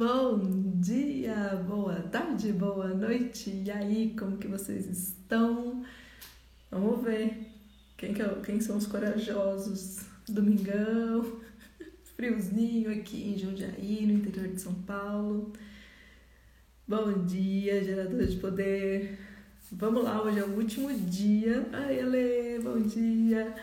Bom dia, boa tarde, boa noite. E aí, como que vocês estão? Vamos ver quem, que é, quem são os corajosos. Domingão, friozinho aqui em Jundiaí, no interior de São Paulo. Bom dia, gerador de poder. Vamos lá, hoje é o último dia. Ai, Ele, bom dia.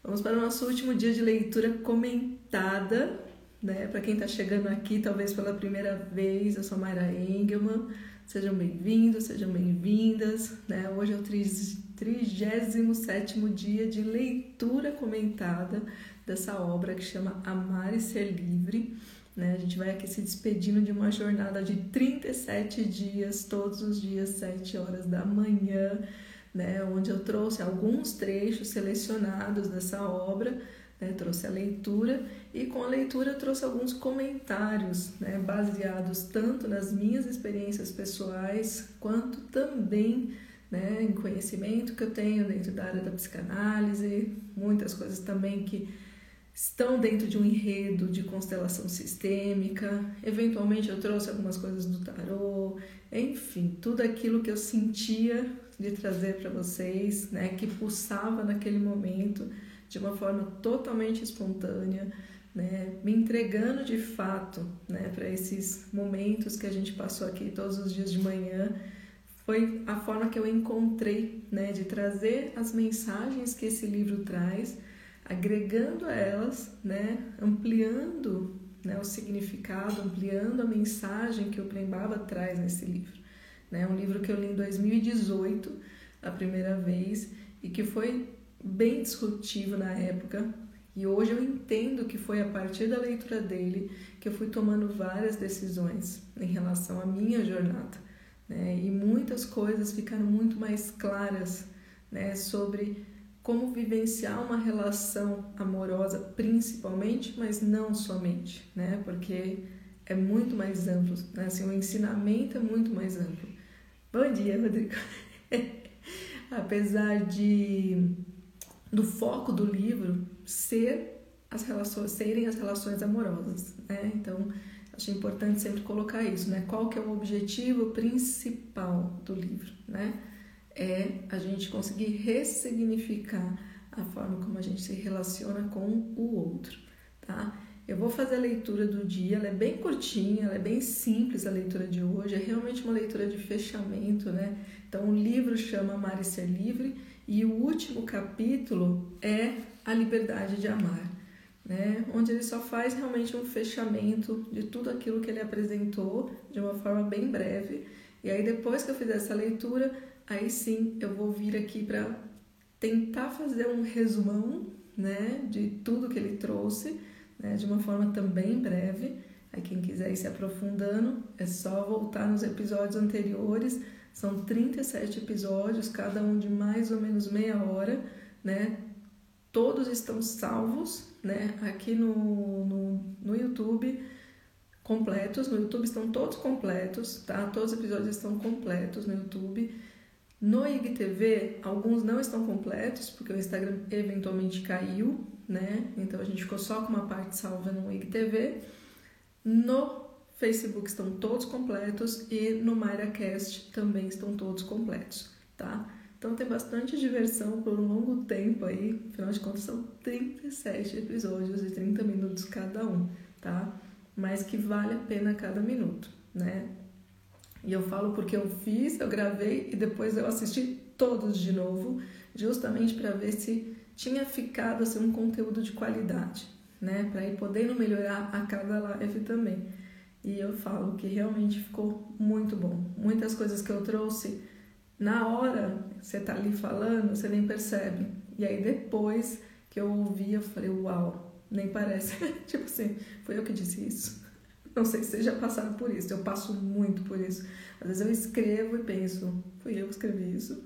Vamos para o nosso último dia de leitura comentada né? Para quem está chegando aqui, talvez pela primeira vez, eu sou Mayra Engelman. Sejam bem-vindos, sejam bem-vindas. Né? Hoje é o 37 dia de leitura comentada dessa obra que chama Amar e Ser Livre. Né? A gente vai aqui se despedindo de uma jornada de 37 dias, todos os dias, 7 horas da manhã, né? onde eu trouxe alguns trechos selecionados dessa obra né, trouxe a leitura e com a leitura trouxe alguns comentários né, baseados tanto nas minhas experiências pessoais quanto também né, em conhecimento que eu tenho dentro da área da psicanálise, muitas coisas também que estão dentro de um enredo de constelação sistêmica. Eventualmente eu trouxe algumas coisas do tarô, enfim, tudo aquilo que eu sentia de trazer para vocês, né, que pulsava naquele momento de uma forma totalmente espontânea, né, me entregando de fato né, para esses momentos que a gente passou aqui todos os dias de manhã. Foi a forma que eu encontrei né, de trazer as mensagens que esse livro traz, agregando elas, né, ampliando né, o significado, ampliando a mensagem que o Prembaba traz nesse livro. Né, um livro que eu li em 2018, a primeira vez, e que foi bem disruptivo na época. E hoje eu entendo que foi a partir da leitura dele que eu fui tomando várias decisões em relação à minha jornada. Né? E muitas coisas ficaram muito mais claras né? sobre como vivenciar uma relação amorosa, principalmente, mas não somente, né? porque é muito mais amplo, né? assim, o ensinamento é muito mais amplo. Bom dia, Rodrigo. Apesar de do foco do livro ser as relações, serem as relações amorosas, né? Então, acho importante sempre colocar isso, né? Qual que é o objetivo principal do livro, né? É a gente conseguir ressignificar a forma como a gente se relaciona com o outro, tá? Eu vou fazer a leitura do dia, ela é bem curtinha, ela é bem simples a leitura de hoje, é realmente uma leitura de fechamento, né? Então o livro chama Amar e Ser Livre e o último capítulo é a liberdade de amar, né? onde ele só faz realmente um fechamento de tudo aquilo que ele apresentou de uma forma bem breve. E aí depois que eu fizer essa leitura, aí sim eu vou vir aqui para tentar fazer um resumão né, de tudo que ele trouxe, né, de uma forma também breve. Aí quem quiser ir se aprofundando, é só voltar nos episódios anteriores são 37 episódios, cada um de mais ou menos meia hora, né? Todos estão salvos, né? Aqui no, no, no YouTube, completos. No YouTube estão todos completos, tá? Todos os episódios estão completos no YouTube. No IGTV, alguns não estão completos, porque o Instagram eventualmente caiu, né? Então a gente ficou só com uma parte salva no IGTV. No Facebook estão todos completos e no MyraCast também estão todos completos, tá? Então tem bastante diversão por um longo tempo aí, afinal de contas são 37 episódios de 30 minutos cada um, tá? Mas que vale a pena cada minuto, né? E eu falo porque eu fiz, eu gravei e depois eu assisti todos de novo, justamente para ver se tinha ficado assim um conteúdo de qualidade, né? Para ir podendo melhorar a cada live também. E eu falo que realmente ficou muito bom. Muitas coisas que eu trouxe, na hora você tá ali falando, você nem percebe. E aí depois que eu ouvi, eu falei, uau, nem parece. tipo assim, foi eu que disse isso. Não sei se vocês já passaram por isso, eu passo muito por isso. Às vezes eu escrevo e penso, fui eu que escrevi isso.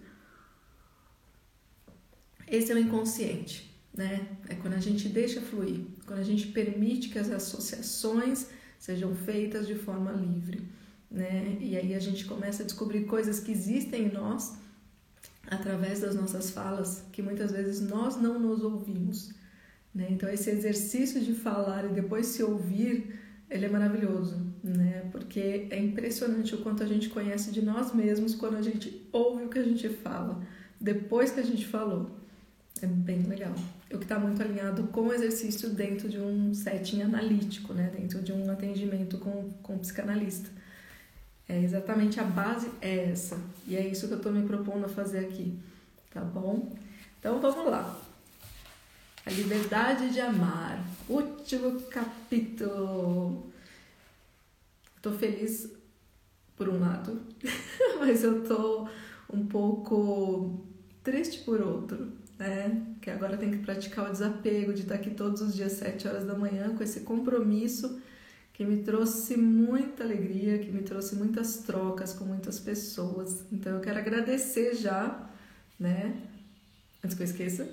Esse é o inconsciente, né? É quando a gente deixa fluir, quando a gente permite que as associações sejam feitas de forma livre, né? E aí a gente começa a descobrir coisas que existem em nós através das nossas falas que muitas vezes nós não nos ouvimos, né? Então esse exercício de falar e depois se ouvir ele é maravilhoso, né? Porque é impressionante o quanto a gente conhece de nós mesmos quando a gente ouve o que a gente fala, depois que a gente falou. É bem legal. O que está muito alinhado com o exercício dentro de um setting analítico, né? Dentro de um atendimento com, com psicanalista. É exatamente a base é essa. E é isso que eu estou me propondo a fazer aqui, tá bom? Então vamos lá. A liberdade de amar. Último capítulo. Tô feliz por um lado, mas eu tô um pouco triste por outro, né? Que agora tem que praticar o desapego de estar aqui todos os dias, sete horas da manhã, com esse compromisso que me trouxe muita alegria, que me trouxe muitas trocas com muitas pessoas. Então eu quero agradecer já, né? Antes que eu esqueça,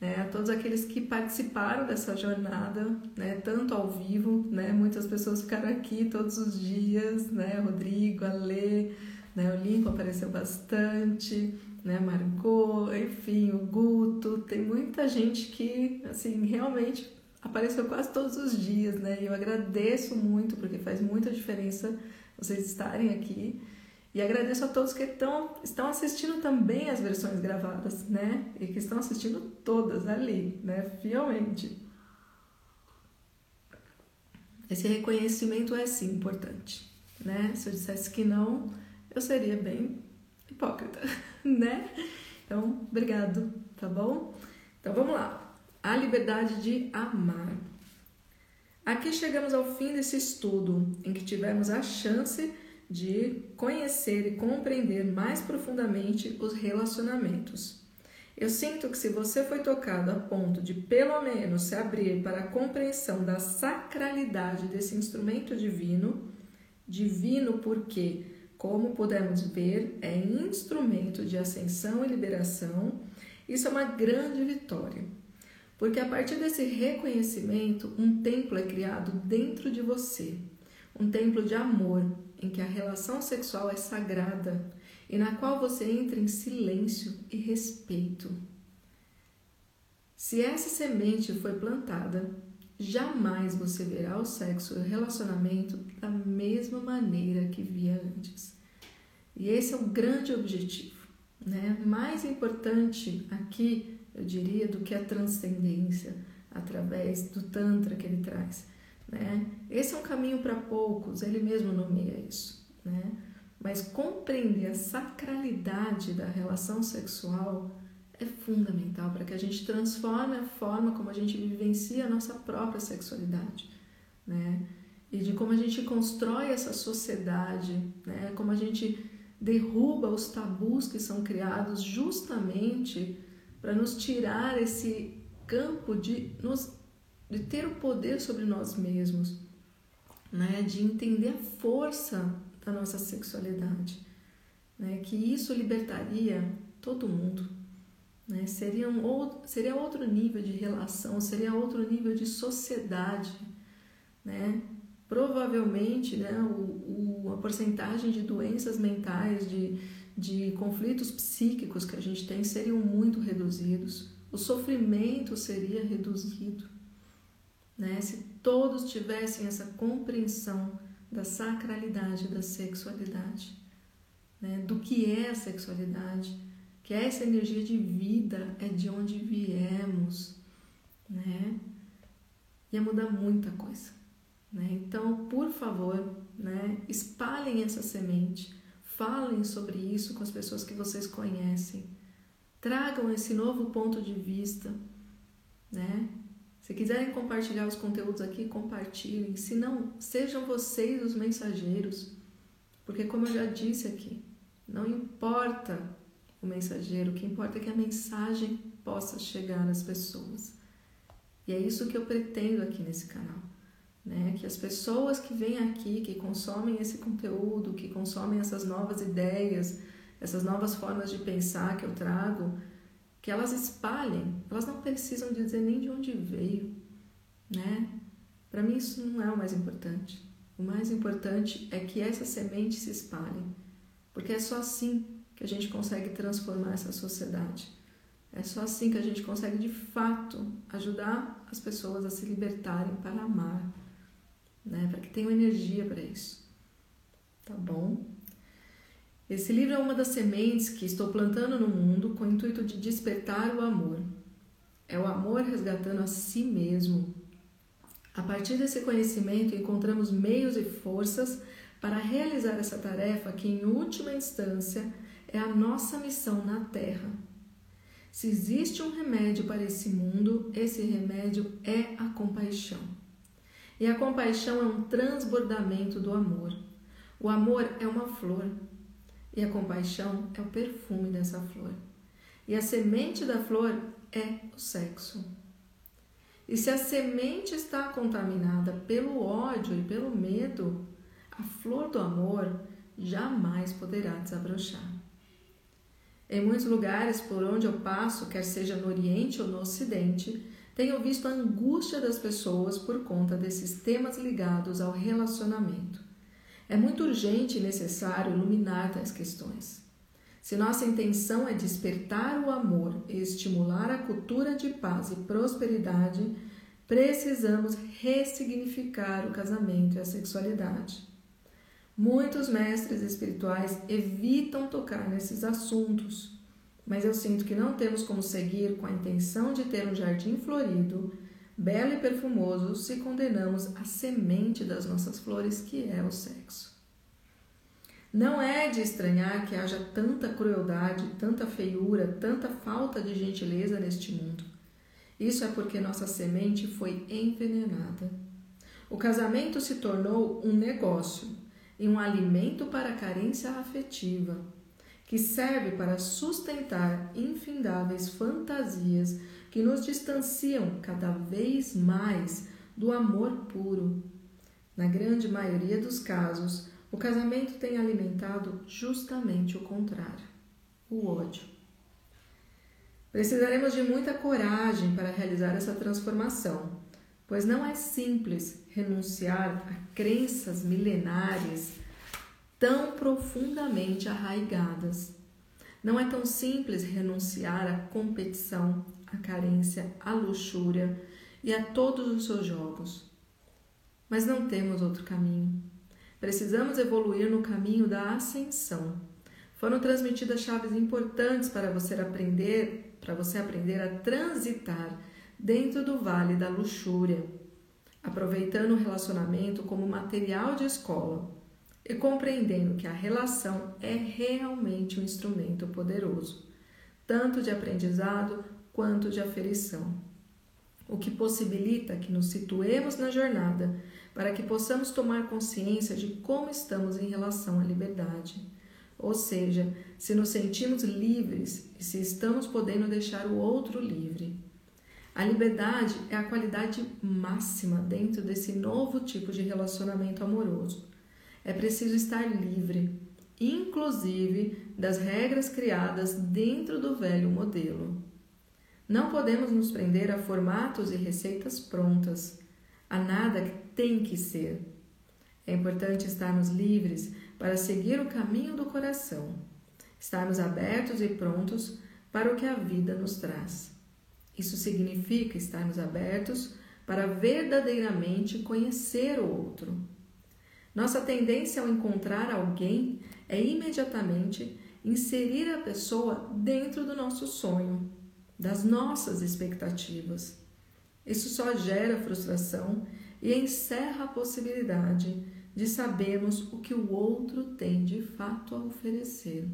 né, a todos aqueles que participaram dessa jornada, né, tanto ao vivo, né, muitas pessoas ficaram aqui todos os dias, né, Rodrigo, Alê, né, o Lincoln apareceu bastante, né, Margot, enfim, o Guto, tem muita gente que, assim, realmente apareceu quase todos os dias, né, e eu agradeço muito, porque faz muita diferença vocês estarem aqui, e agradeço a todos que estão, estão assistindo também as versões gravadas, né? E que estão assistindo todas ali, né? Fielmente. Esse reconhecimento é sim importante, né? Se eu dissesse que não, eu seria bem hipócrita, né? Então, obrigado, tá bom? Então vamos lá. A liberdade de amar. Aqui chegamos ao fim desse estudo em que tivemos a chance de conhecer e compreender mais profundamente os relacionamentos. Eu sinto que se você foi tocado a ponto de pelo menos se abrir para a compreensão da sacralidade desse instrumento divino, divino porque, como podemos ver, é instrumento de ascensão e liberação, isso é uma grande vitória. Porque a partir desse reconhecimento, um templo é criado dentro de você, um templo de amor, em que a relação sexual é sagrada e na qual você entra em silêncio e respeito. Se essa semente foi plantada, jamais você verá o sexo e o relacionamento da mesma maneira que via antes. E esse é o grande objetivo, né? Mais importante aqui, eu diria, do que a transcendência através do tantra que ele traz né? Esse é um caminho para poucos, ele mesmo nomeia isso. Né? Mas compreender a sacralidade da relação sexual é fundamental para que a gente transforme a forma como a gente vivencia a nossa própria sexualidade. Né? E de como a gente constrói essa sociedade, né? como a gente derruba os tabus que são criados justamente para nos tirar esse campo de nos de ter o poder sobre nós mesmos, né? de entender a força da nossa sexualidade, né? que isso libertaria todo mundo. Né? Seria, um outro, seria outro nível de relação, seria outro nível de sociedade. Né? Provavelmente né, o, o, a porcentagem de doenças mentais, de, de conflitos psíquicos que a gente tem seriam muito reduzidos, o sofrimento seria reduzido né? Se todos tivessem essa compreensão da sacralidade da sexualidade, né? do que é a sexualidade, que essa energia de vida é de onde viemos, né? Ia mudar muita coisa, né? Então, por favor, né? Espalhem essa semente, falem sobre isso com as pessoas que vocês conhecem, tragam esse novo ponto de vista, né? Se quiserem compartilhar os conteúdos aqui, compartilhem. Se não, sejam vocês os mensageiros. Porque, como eu já disse aqui, não importa o mensageiro, o que importa é que a mensagem possa chegar às pessoas. E é isso que eu pretendo aqui nesse canal. Né? Que as pessoas que vêm aqui, que consomem esse conteúdo, que consomem essas novas ideias, essas novas formas de pensar que eu trago, que elas espalhem, elas não precisam dizer nem de onde veio, né? Para mim isso não é o mais importante. O mais importante é que essa semente se espalhe, porque é só assim que a gente consegue transformar essa sociedade. É só assim que a gente consegue de fato ajudar as pessoas a se libertarem para amar. né? Para que tenham energia para isso. Tá bom? Esse livro é uma das sementes que estou plantando no mundo com o intuito de despertar o amor. É o amor resgatando a si mesmo. A partir desse conhecimento, encontramos meios e forças para realizar essa tarefa que, em última instância, é a nossa missão na Terra. Se existe um remédio para esse mundo, esse remédio é a compaixão. E a compaixão é um transbordamento do amor. O amor é uma flor e a compaixão é o perfume dessa flor. E a semente da flor é o sexo. E se a semente está contaminada pelo ódio e pelo medo, a flor do amor jamais poderá desabrochar. Em muitos lugares por onde eu passo, quer seja no Oriente ou no Ocidente, tenho visto a angústia das pessoas por conta desses temas ligados ao relacionamento. É muito urgente e necessário iluminar tais questões. Se nossa intenção é despertar o amor e estimular a cultura de paz e prosperidade, precisamos ressignificar o casamento e a sexualidade. Muitos mestres espirituais evitam tocar nesses assuntos, mas eu sinto que não temos como seguir com a intenção de ter um jardim florido, belo e perfumoso, se condenamos a semente das nossas flores, que é o sexo. Não é de estranhar que haja tanta crueldade, tanta feiura, tanta falta de gentileza neste mundo. Isso é porque nossa semente foi envenenada. O casamento se tornou um negócio e um alimento para a carência afetiva, que serve para sustentar infindáveis fantasias que nos distanciam cada vez mais do amor puro. Na grande maioria dos casos, o casamento tem alimentado justamente o contrário o ódio. Precisaremos de muita coragem para realizar essa transformação pois não é simples renunciar a crenças milenares tão profundamente arraigadas. Não é tão simples renunciar à competição, à carência, à luxúria e a todos os seus jogos. Mas não temos outro caminho. Precisamos evoluir no caminho da ascensão. Foram transmitidas chaves importantes para você aprender, para você aprender a transitar dentro do vale da luxúria, aproveitando o relacionamento como material de escola e compreendendo que a relação é realmente um instrumento poderoso, tanto de aprendizado quanto de aferição, o que possibilita que nos situemos na jornada para que possamos tomar consciência de como estamos em relação à liberdade. Ou seja, se nos sentimos livres e se estamos podendo deixar o outro livre. A liberdade é a qualidade máxima dentro desse novo tipo de relacionamento amoroso. É preciso estar livre, inclusive das regras criadas dentro do velho modelo. Não podemos nos prender a formatos e receitas prontas, a nada que tem que ser. É importante estarmos livres para seguir o caminho do coração, estarmos abertos e prontos para o que a vida nos traz. Isso significa estarmos abertos para verdadeiramente conhecer o outro. Nossa tendência ao encontrar alguém é imediatamente inserir a pessoa dentro do nosso sonho, das nossas expectativas. Isso só gera frustração e encerra a possibilidade de sabermos o que o outro tem de fato a oferecer.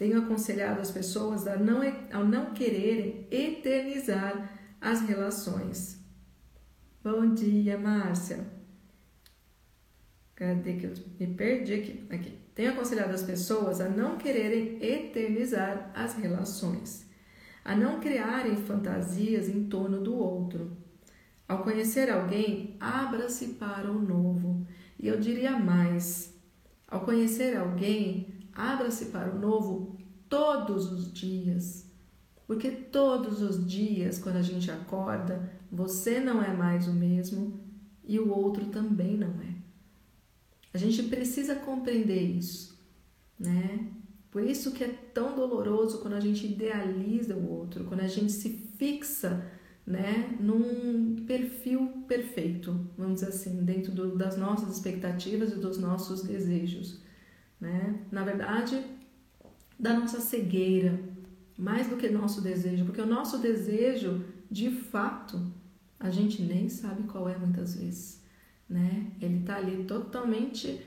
Tenho aconselhado as pessoas a não, a não quererem eternizar as relações. Bom dia, Márcia. Cadê que eu me perdi aqui? Aqui. Tenho aconselhado as pessoas a não quererem eternizar as relações, a não criarem fantasias em torno do outro. Ao conhecer alguém, abra-se para o novo. E eu diria mais: ao conhecer alguém, Abra-se para o novo todos os dias. Porque todos os dias, quando a gente acorda, você não é mais o mesmo e o outro também não é. A gente precisa compreender isso, né? Por isso que é tão doloroso quando a gente idealiza o outro, quando a gente se fixa né, num perfil perfeito, vamos dizer assim, dentro do, das nossas expectativas e dos nossos desejos, né? Na verdade, da nossa cegueira, mais do que nosso desejo, porque o nosso desejo, de fato, a gente nem sabe qual é muitas vezes, né? Ele está ali totalmente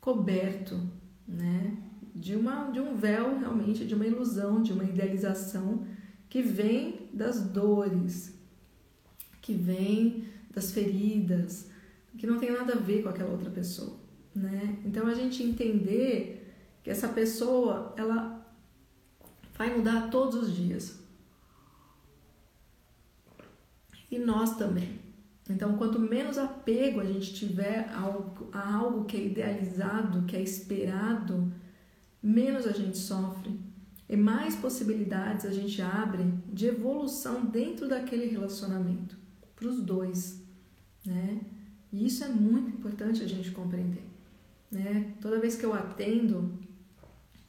coberto, né? De uma de um véu realmente, de uma ilusão, de uma idealização que vem das dores, que vem das feridas, que não tem nada a ver com aquela outra pessoa, né? Então a gente entender que essa pessoa, ela vai mudar todos os dias. E nós também. Então, quanto menos apego a gente tiver a algo que é idealizado, que é esperado, menos a gente sofre e mais possibilidades a gente abre de evolução dentro daquele relacionamento para os dois, né? E isso é muito importante a gente compreender, né? Toda vez que eu atendo,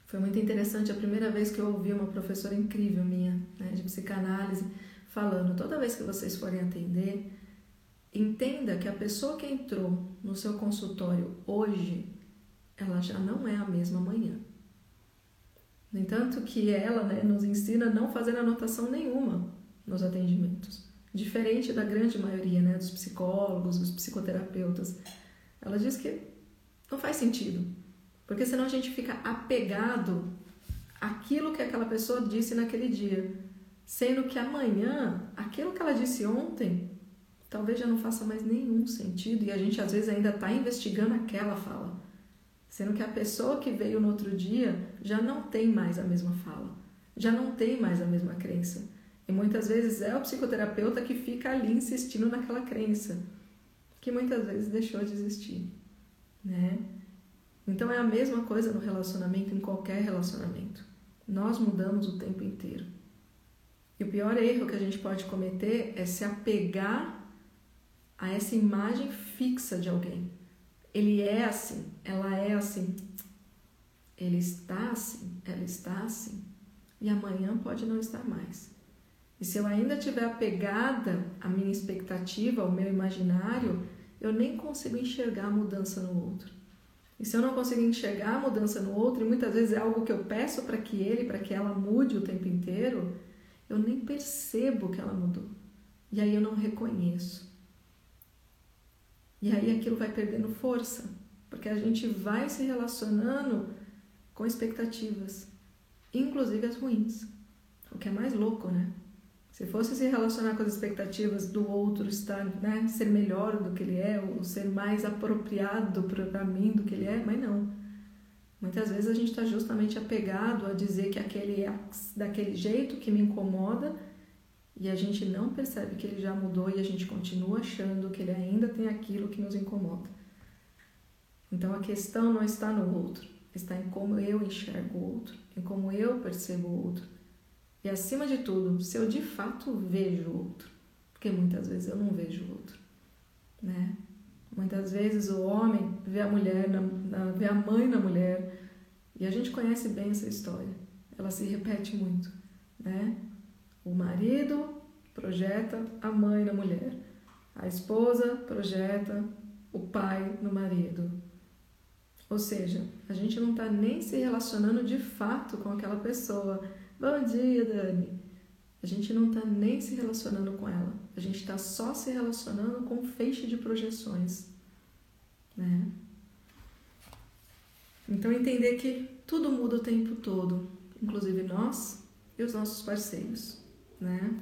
foi muito interessante a primeira vez que eu ouvi uma professora incrível minha, né, de psicanálise, falando: toda vez que vocês forem atender, entenda que a pessoa que entrou no seu consultório hoje, ela já não é a mesma amanhã. No entanto, que ela né, nos ensina a não fazer anotação nenhuma nos atendimentos diferente da grande maioria né, dos psicólogos, dos psicoterapeutas. Ela diz que não faz sentido, porque senão a gente fica apegado àquilo que aquela pessoa disse naquele dia, sendo que amanhã, aquilo que ela disse ontem, talvez já não faça mais nenhum sentido. E a gente às vezes ainda está investigando aquela fala, sendo que a pessoa que veio no outro dia já não tem mais a mesma fala, já não tem mais a mesma crença. E muitas vezes é o psicoterapeuta que fica ali insistindo naquela crença, que muitas vezes deixou de existir, né? Então é a mesma coisa no relacionamento, em qualquer relacionamento. Nós mudamos o tempo inteiro. E o pior erro que a gente pode cometer é se apegar a essa imagem fixa de alguém. Ele é assim, ela é assim, ele está assim, ela está assim, e amanhã pode não estar mais. E se eu ainda estiver apegada à minha expectativa, ao meu imaginário, eu nem consigo enxergar a mudança no outro. E se eu não consigo enxergar a mudança no outro, e muitas vezes é algo que eu peço para que ele, para que ela mude o tempo inteiro, eu nem percebo que ela mudou. E aí eu não reconheço. E aí aquilo vai perdendo força, porque a gente vai se relacionando com expectativas, inclusive as ruins. O que é mais louco, né? Se fosse se relacionar com as expectativas do outro estar, né, ser melhor do que ele é, ou ser mais apropriado para mim do que ele é, mas não. Muitas vezes a gente está justamente apegado a dizer que aquele é daquele jeito que me incomoda e a gente não percebe que ele já mudou e a gente continua achando que ele ainda tem aquilo que nos incomoda. Então a questão não está no outro, está em como eu enxergo o outro, em como eu percebo o outro. E acima de tudo, se eu de fato vejo o outro, porque muitas vezes eu não vejo o outro, né? Muitas vezes o homem vê a mulher, na, na, vê a mãe na mulher, e a gente conhece bem essa história. Ela se repete muito, né? O marido projeta a mãe na mulher, a esposa projeta o pai no marido. Ou seja, a gente não está nem se relacionando de fato com aquela pessoa Bom dia, Dani. A gente não está nem se relacionando com ela. A gente está só se relacionando com um feixe de projeções. Né? Então, entender que tudo muda o tempo todo, inclusive nós e os nossos parceiros. Né?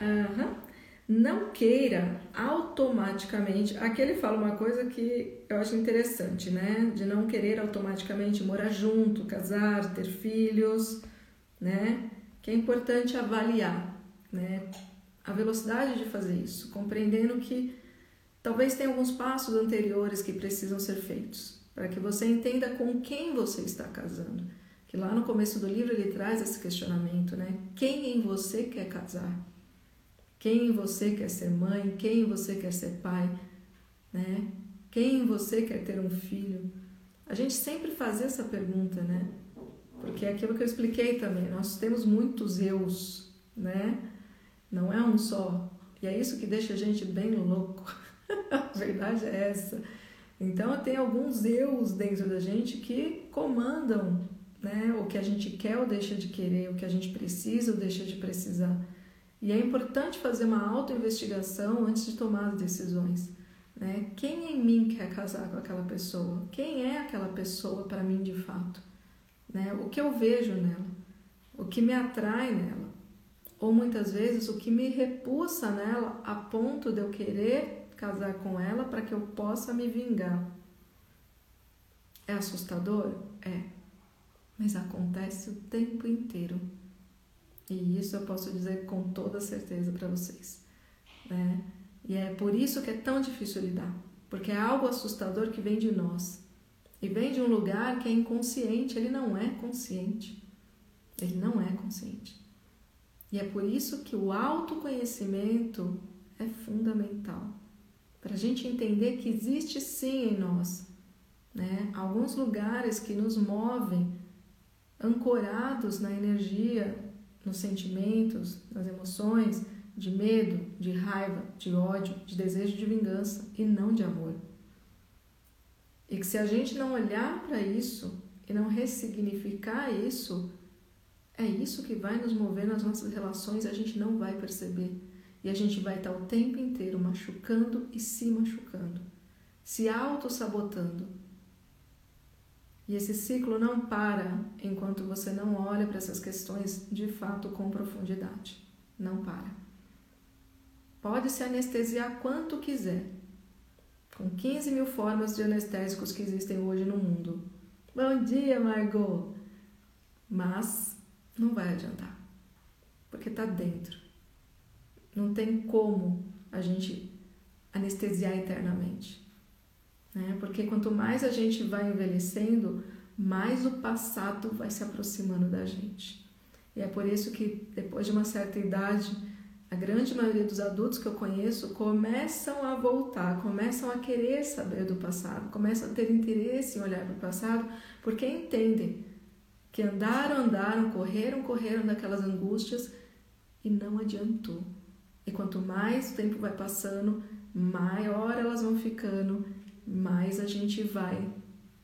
Uhum não queira automaticamente. Aqui ele fala uma coisa que eu acho interessante, né? De não querer automaticamente morar junto, casar, ter filhos, né? Que é importante avaliar, né? A velocidade de fazer isso, compreendendo que talvez tenha alguns passos anteriores que precisam ser feitos, para que você entenda com quem você está casando. Que lá no começo do livro ele traz esse questionamento, né? Quem em você quer casar? Quem você quer ser mãe? Quem você quer ser pai? Né? Quem você quer ter um filho? A gente sempre faz essa pergunta, né? Porque é aquilo que eu expliquei também, nós temos muitos eus né? Não é um só. E é isso que deixa a gente bem louco. a verdade é essa. Então tem alguns eus dentro da gente que comandam, né? O que a gente quer ou deixa de querer, o que a gente precisa ou deixa de precisar. E é importante fazer uma autoinvestigação antes de tomar as decisões. Né? Quem em mim quer casar com aquela pessoa? Quem é aquela pessoa para mim de fato? Né? O que eu vejo nela? O que me atrai nela? Ou muitas vezes o que me repulsa nela a ponto de eu querer casar com ela para que eu possa me vingar. É assustador? É. Mas acontece o tempo inteiro. E isso eu posso dizer com toda certeza para vocês. Né? E é por isso que é tão difícil lidar, porque é algo assustador que vem de nós. E vem de um lugar que é inconsciente, ele não é consciente. Ele não é consciente. E é por isso que o autoconhecimento é fundamental. Para a gente entender que existe sim em nós né, alguns lugares que nos movem ancorados na energia, nos sentimentos, nas emoções, de medo, de raiva, de ódio, de desejo de vingança e não de amor. E que se a gente não olhar para isso e não ressignificar isso, é isso que vai nos mover nas nossas relações e a gente não vai perceber. E a gente vai estar o tempo inteiro machucando e se machucando, se auto-sabotando. E esse ciclo não para enquanto você não olha para essas questões de fato com profundidade. Não para. Pode se anestesiar quanto quiser, com 15 mil formas de anestésicos que existem hoje no mundo. Bom dia, Margot! Mas não vai adiantar, porque está dentro. Não tem como a gente anestesiar eternamente. Né? Porque quanto mais a gente vai envelhecendo, mais o passado vai se aproximando da gente. E é por isso que depois de uma certa idade, a grande maioria dos adultos que eu conheço começam a voltar, começam a querer saber do passado, começam a ter interesse em olhar para o passado, porque entendem que andaram, andaram, correram, correram daquelas angústias e não adiantou. E quanto mais o tempo vai passando, maior elas vão ficando, mais a gente vai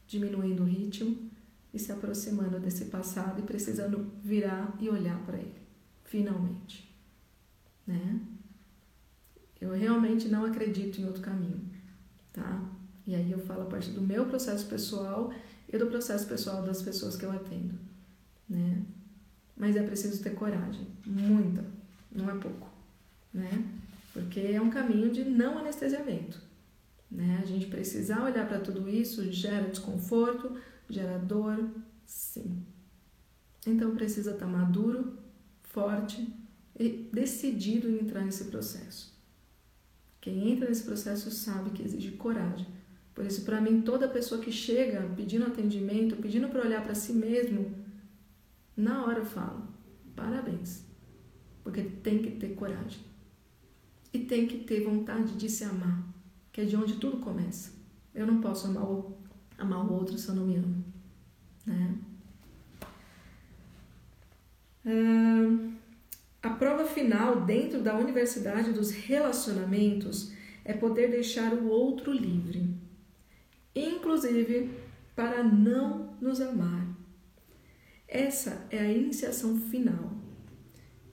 diminuindo o ritmo e se aproximando desse passado e precisando virar e olhar para ele, finalmente né? Eu realmente não acredito em outro caminho, tá? E aí eu falo a partir do meu processo pessoal e do processo pessoal das pessoas que eu atendo, né? Mas é preciso ter coragem, muita, não é pouco, né? Porque é um caminho de não anestesiamento, né? A gente precisar olhar para tudo isso gera desconforto, gera dor, sim. Então precisa estar tá maduro, forte e decidido em entrar nesse processo. Quem entra nesse processo sabe que exige coragem. Por isso, para mim, toda pessoa que chega pedindo atendimento, pedindo para olhar para si mesmo, na hora eu falo: parabéns, porque tem que ter coragem. E tem que ter vontade de se amar, que é de onde tudo começa. Eu não posso amar o, amar o outro se eu não me amo. Né? A prova final dentro da universidade dos relacionamentos é poder deixar o outro livre, inclusive para não nos amar. Essa é a iniciação final.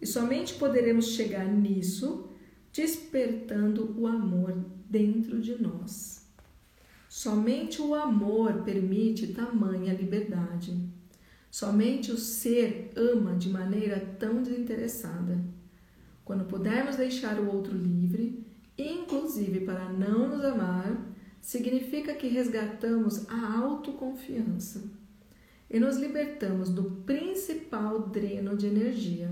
E somente poderemos chegar nisso despertando o amor dentro de nós. Somente o amor permite tamanha liberdade. Somente o ser ama de maneira tão desinteressada. Quando pudermos deixar o outro livre, inclusive para não nos amar, significa que resgatamos a autoconfiança e nos libertamos do principal dreno de energia,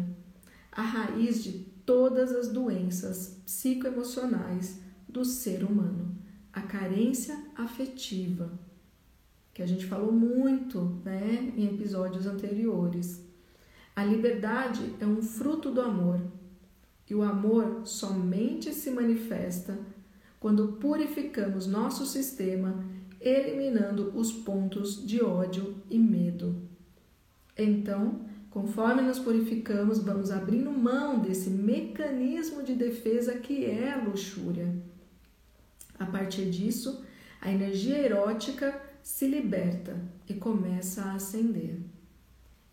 a raiz de todas as doenças psicoemocionais do ser humano, a carência afetiva que a gente falou muito né, em episódios anteriores. A liberdade é um fruto do amor e o amor somente se manifesta quando purificamos nosso sistema, eliminando os pontos de ódio e medo. Então, Conforme nos purificamos, vamos abrindo mão desse mecanismo de defesa que é a luxúria. A partir disso, a energia erótica se liberta e começa a ascender.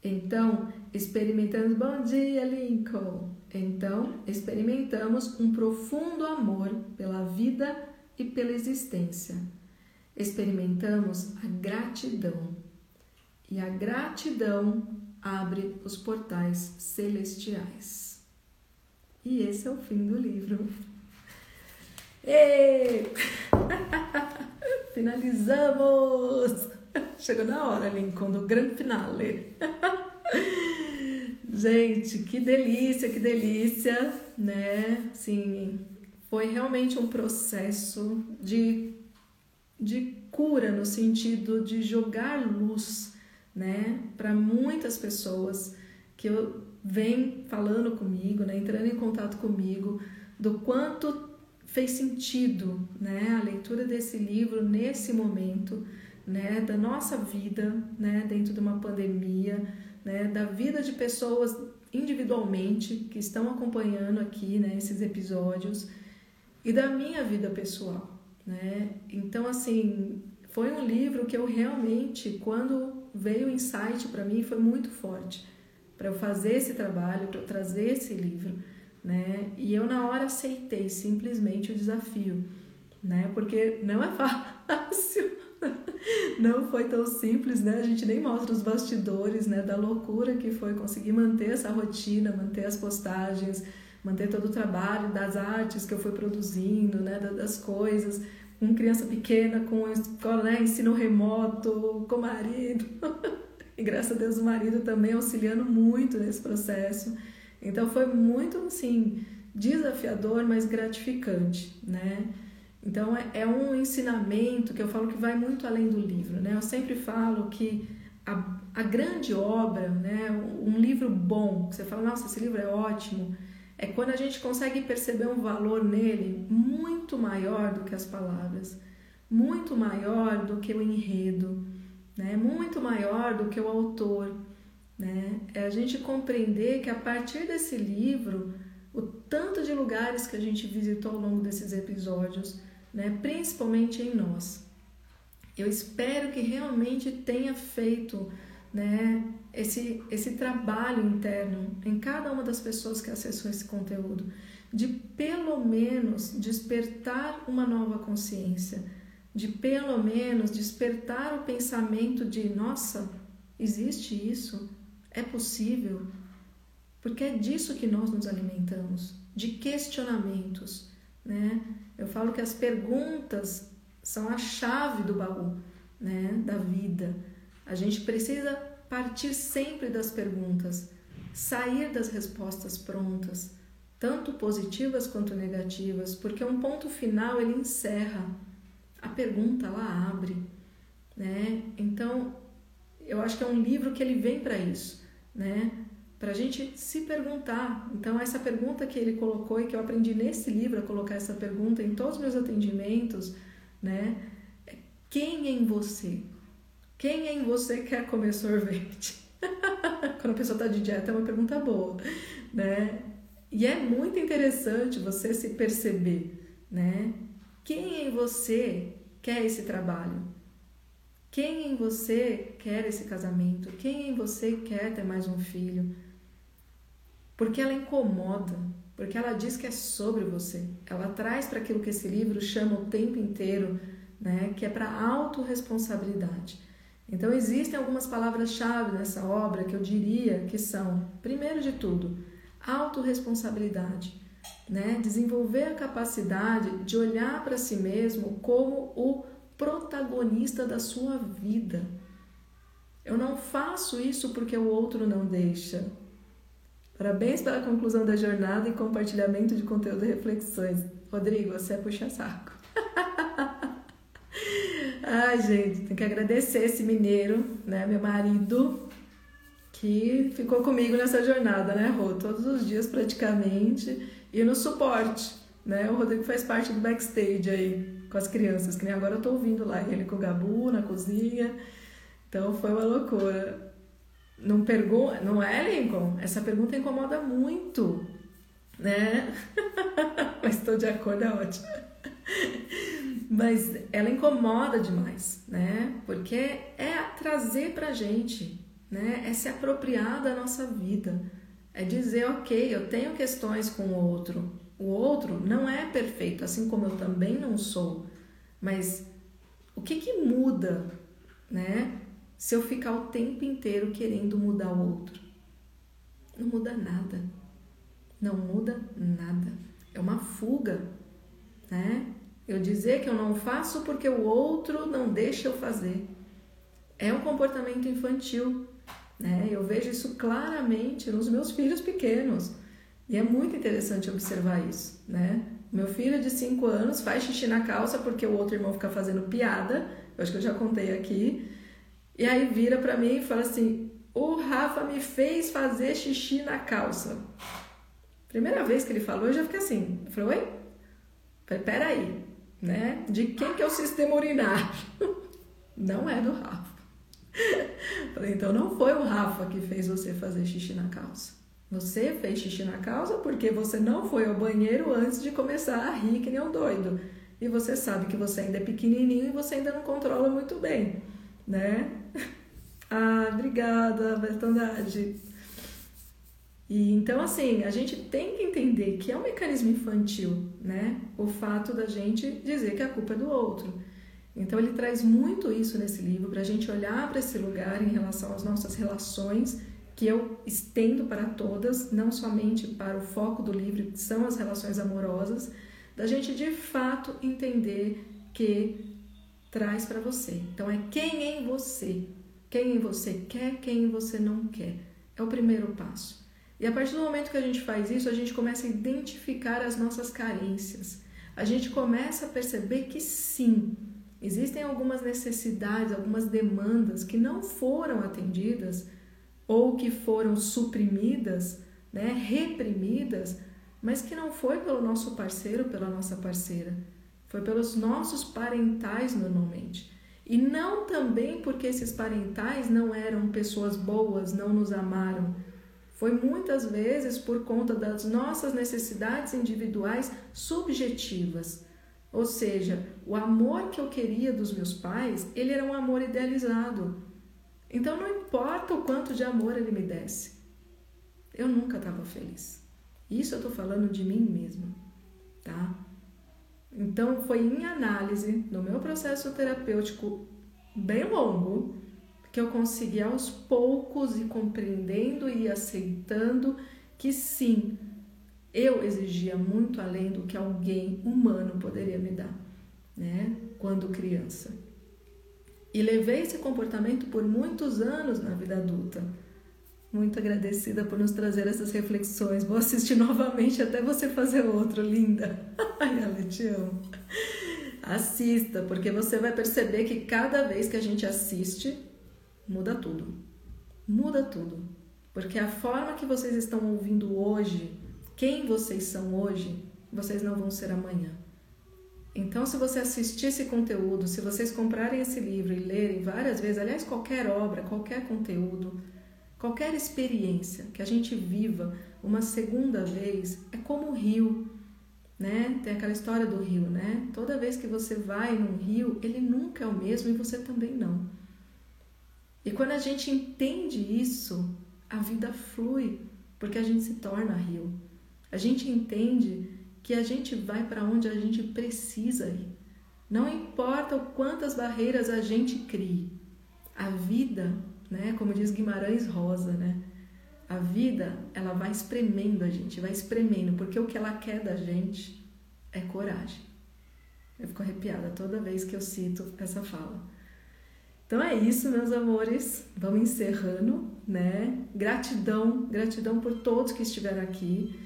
Então, experimentamos. Bom dia, Lincoln! Então, experimentamos um profundo amor pela vida e pela existência. Experimentamos a gratidão. E a gratidão abre os portais celestiais. E esse é o fim do livro. Finalizamos! Chegou na hora, Lincoln, do grande finale. Gente, que delícia, que delícia, né? Sim, foi realmente um processo de, de cura no sentido de jogar luz né, para muitas pessoas que eu vem falando comigo, né, entrando em contato comigo, do quanto fez sentido, né, a leitura desse livro nesse momento, né, da nossa vida, né, dentro de uma pandemia, né, da vida de pessoas individualmente que estão acompanhando aqui, né, esses episódios e da minha vida pessoal, né? Então assim, foi um livro que eu realmente quando veio o insight para mim foi muito forte para eu fazer esse trabalho, para eu trazer esse livro, né? E eu na hora aceitei simplesmente o desafio, né? Porque não é fácil. Não foi tão simples, né? A gente nem mostra os bastidores, né, da loucura que foi conseguir manter essa rotina, manter as postagens, manter todo o trabalho das artes que eu fui produzindo, né, das coisas, com criança pequena, com né, ensino remoto, com marido. e graças a Deus o marido também auxiliando muito nesse processo. Então foi muito assim desafiador, mas gratificante, né? Então é, é um ensinamento que eu falo que vai muito além do livro, né? Eu sempre falo que a, a grande obra, né, um livro bom, que você fala, nossa, esse livro é ótimo, é quando a gente consegue perceber um valor nele muito maior do que as palavras, muito maior do que o enredo, né? muito maior do que o autor. Né? É a gente compreender que a partir desse livro, o tanto de lugares que a gente visitou ao longo desses episódios, né? principalmente em nós. Eu espero que realmente tenha feito né, esse, esse trabalho interno em cada uma das pessoas que acessou esse conteúdo, de pelo menos despertar uma nova consciência, de pelo menos despertar o pensamento de: nossa, existe isso? É possível? Porque é disso que nós nos alimentamos, de questionamentos. Né? Eu falo que as perguntas são a chave do baú né, da vida. A gente precisa partir sempre das perguntas, sair das respostas prontas, tanto positivas quanto negativas, porque um ponto final ele encerra, a pergunta ela abre, né? Então, eu acho que é um livro que ele vem para isso, né? Para a gente se perguntar. Então, essa pergunta que ele colocou e que eu aprendi nesse livro a colocar essa pergunta em todos os meus atendimentos, né? É, quem em você? Quem em você quer comer sorvete? Quando a pessoa está de dieta é uma pergunta boa, né? E é muito interessante você se perceber, né? Quem em você quer esse trabalho? Quem em você quer esse casamento? Quem em você quer ter mais um filho? Porque ela incomoda, porque ela diz que é sobre você. Ela traz para aquilo que esse livro chama o tempo inteiro, né? Que é para autorresponsabilidade. Então, existem algumas palavras-chave nessa obra que eu diria que são, primeiro de tudo, autorresponsabilidade. Né? Desenvolver a capacidade de olhar para si mesmo como o protagonista da sua vida. Eu não faço isso porque o outro não deixa. Parabéns pela conclusão da jornada e compartilhamento de conteúdo e reflexões. Rodrigo, você é puxa-saco. Ai, gente, tem que agradecer esse mineiro, né, meu marido, que ficou comigo nessa jornada, né, Rô? Todos os dias praticamente, e no suporte, né? O Rodrigo faz parte do backstage aí com as crianças, que nem agora eu tô ouvindo lá ele com o Gabu na cozinha. Então foi uma loucura. Não pergunta, não é, Lincoln? Essa pergunta incomoda muito, né? Mas estou de acordo, é ótimo. Mas ela incomoda demais, né? Porque é trazer pra gente, né? É se apropriar da nossa vida. É dizer, ok, eu tenho questões com o outro. O outro não é perfeito, assim como eu também não sou. Mas o que que muda, né? Se eu ficar o tempo inteiro querendo mudar o outro? Não muda nada. Não muda nada. É uma fuga, né? Eu dizer que eu não faço porque o outro não deixa eu fazer. É um comportamento infantil, né? Eu vejo isso claramente nos meus filhos pequenos. E é muito interessante observar isso, né? Meu filho de 5 anos faz xixi na calça porque o outro irmão fica fazendo piada. Eu acho que eu já contei aqui. E aí vira para mim e fala assim: "O Rafa me fez fazer xixi na calça". Primeira vez que ele falou, eu já fiquei assim. Eu falei: "Oi?" falei: "Peraí, né? De quem que é o sistema urinário?" Não é do Rafa. Falei: "Então não foi o Rafa que fez você fazer xixi na calça. Você fez xixi na calça porque você não foi ao banheiro antes de começar a rir que nem um doido. E você sabe que você ainda é pequenininho e você ainda não controla muito bem, né? Ah, obrigada, Bertandade. E então assim, a gente tem que entender que é um mecanismo infantil, né? O fato da gente dizer que a culpa é do outro. Então ele traz muito isso nesse livro para a gente olhar para esse lugar em relação às nossas relações que eu estendo para todas, não somente para o foco do livro, que são as relações amorosas, da gente de fato entender que traz para você. Então é quem em você, quem em você quer, quem em você não quer. É o primeiro passo. E a partir do momento que a gente faz isso, a gente começa a identificar as nossas carências. A gente começa a perceber que sim, existem algumas necessidades, algumas demandas que não foram atendidas ou que foram suprimidas, né, reprimidas, mas que não foi pelo nosso parceiro, pela nossa parceira, foi pelos nossos parentais normalmente. E não também porque esses parentais não eram pessoas boas, não nos amaram. Foi muitas vezes por conta das nossas necessidades individuais subjetivas. Ou seja, o amor que eu queria dos meus pais, ele era um amor idealizado. Então não importa o quanto de amor ele me desse, eu nunca estava feliz. Isso eu estou falando de mim mesma, tá? Então foi em análise, no meu processo terapêutico bem longo, que eu consegui aos poucos ir compreendendo e aceitando que sim, eu exigia muito além do que alguém humano poderia me dar, né? Quando criança. E levei esse comportamento por muitos anos na vida adulta. Muito agradecida por nos trazer essas reflexões. Vou assistir novamente até você fazer outro, linda. Ai, ela te amo. Assista, porque você vai perceber que cada vez que a gente assiste, muda tudo. Muda tudo. Porque a forma que vocês estão ouvindo hoje, quem vocês são hoje, vocês não vão ser amanhã. Então, se você assistir esse conteúdo, se vocês comprarem esse livro e lerem várias vezes, aliás, qualquer obra, qualquer conteúdo, qualquer experiência que a gente viva uma segunda vez, é como o rio, né? Tem aquela história do rio, né? Toda vez que você vai num rio, ele nunca é o mesmo e você também não. E quando a gente entende isso, a vida flui, porque a gente se torna rio. A gente entende que a gente vai para onde a gente precisa ir. Não importa o quantas barreiras a gente crie. A vida, né, como diz Guimarães Rosa, né? A vida, ela vai espremendo a gente, vai espremendo, porque o que ela quer da gente é coragem. Eu fico arrepiada toda vez que eu cito essa fala. Então é isso, meus amores. Vamos encerrando, né? Gratidão, gratidão por todos que estiveram aqui.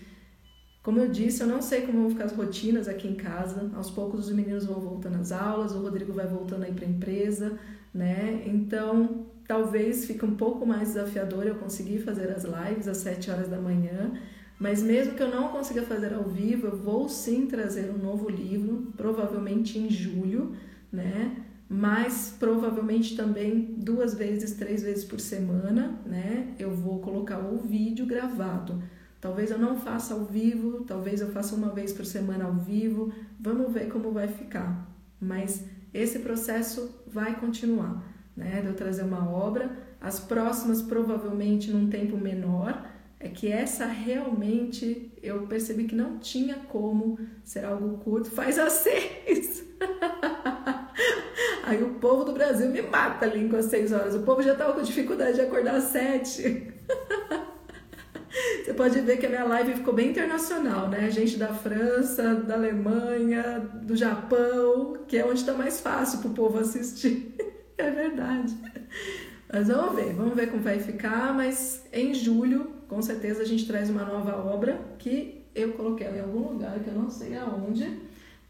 Como eu disse, eu não sei como vão ficar as rotinas aqui em casa. Aos poucos os meninos vão voltando às aulas, o Rodrigo vai voltando aí para a empresa, né? Então, talvez fique um pouco mais desafiador eu conseguir fazer as lives às 7 horas da manhã. Mas mesmo que eu não consiga fazer ao vivo, eu vou sim trazer um novo livro, provavelmente em julho, né? mas provavelmente também duas vezes, três vezes por semana, né? Eu vou colocar o vídeo gravado. Talvez eu não faça ao vivo, talvez eu faça uma vez por semana ao vivo. Vamos ver como vai ficar. Mas esse processo vai continuar, né? De eu trazer uma obra, as próximas provavelmente num tempo menor. É que essa realmente eu percebi que não tinha como ser algo curto. Faz a seis! Aí o povo do Brasil me mata ali com as seis horas. O povo já estava com dificuldade de acordar às sete. Você pode ver que a minha live ficou bem internacional, né? Gente da França, da Alemanha, do Japão, que é onde está mais fácil para o povo assistir. É verdade. Mas vamos ver, vamos ver como vai ficar. Mas em julho, com certeza, a gente traz uma nova obra que eu coloquei em algum lugar que eu não sei aonde,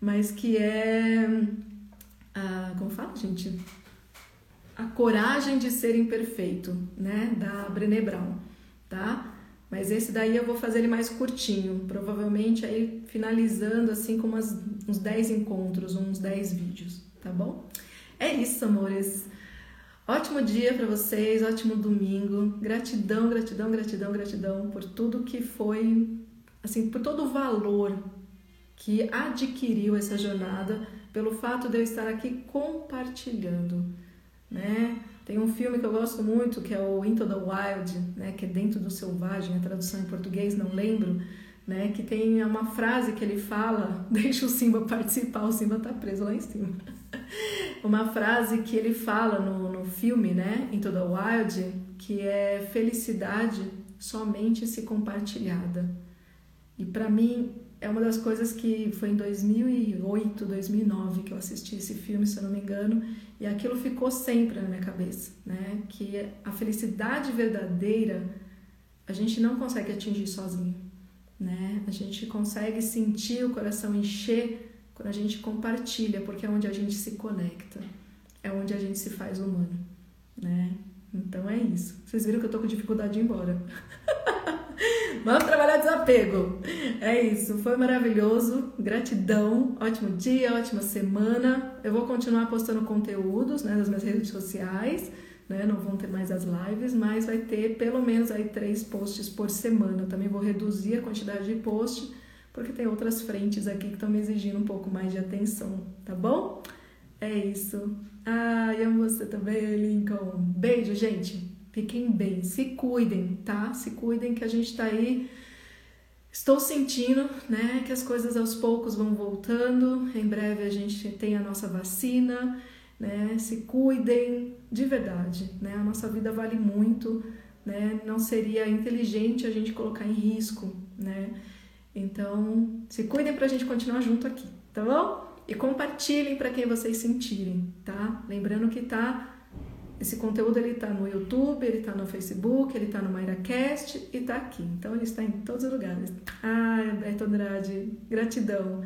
mas que é como fala, gente? A coragem de ser imperfeito, né? Da Brené Brown, tá? Mas esse daí eu vou fazer ele mais curtinho, provavelmente aí finalizando assim com umas, uns 10 encontros, uns 10 vídeos, tá bom? É isso, amores. Ótimo dia para vocês, ótimo domingo. Gratidão, gratidão, gratidão, gratidão por tudo que foi, assim, por todo o valor que adquiriu essa jornada pelo fato de eu estar aqui compartilhando, né? Tem um filme que eu gosto muito que é o Into the Wild, né? Que é dentro do selvagem, a tradução em português não lembro, né? Que tem uma frase que ele fala, deixa o Simba participar, o Simba tá preso lá em cima. uma frase que ele fala no, no filme, né? Into the Wild, que é felicidade somente se compartilhada. E para mim é uma das coisas que foi em 2008, 2009 que eu assisti esse filme, se eu não me engano, e aquilo ficou sempre na minha cabeça, né? Que a felicidade verdadeira a gente não consegue atingir sozinho, né? A gente consegue sentir o coração encher quando a gente compartilha, porque é onde a gente se conecta, é onde a gente se faz humano, né? Então é isso. Vocês viram que eu tô com dificuldade de ir embora. Vamos trabalhar desapego. É isso, foi maravilhoso. Gratidão, ótimo dia, ótima semana. Eu vou continuar postando conteúdos né, nas minhas redes sociais. Né? Não vão ter mais as lives, mas vai ter pelo menos aí três posts por semana. Eu também vou reduzir a quantidade de posts, porque tem outras frentes aqui que estão me exigindo um pouco mais de atenção, tá bom? É isso. Ah, e amo você também, Lincoln. Beijo, gente. Fiquem bem, se cuidem, tá? Se cuidem que a gente tá aí. Estou sentindo, né, que as coisas aos poucos vão voltando. Em breve a gente tem a nossa vacina, né? Se cuidem de verdade, né? A nossa vida vale muito, né? Não seria inteligente a gente colocar em risco, né? Então, se cuidem pra gente continuar junto aqui, tá bom? E compartilhem para quem vocês sentirem, tá? Lembrando que tá esse conteúdo ele está no YouTube, ele está no Facebook, ele está no MairaCast e está aqui. Então ele está em todos os lugares. Ah, Beto Andrade, gratidão.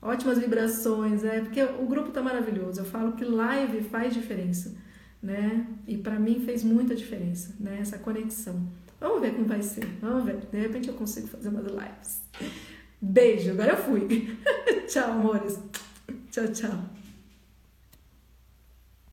Ótimas vibrações, é porque o grupo está maravilhoso. Eu falo que live faz diferença, né? E para mim fez muita diferença, né? Essa conexão. Vamos ver como vai ser. Vamos ver. De repente eu consigo fazer umas lives. Beijo. Agora eu fui. tchau, amores. Tchau, tchau.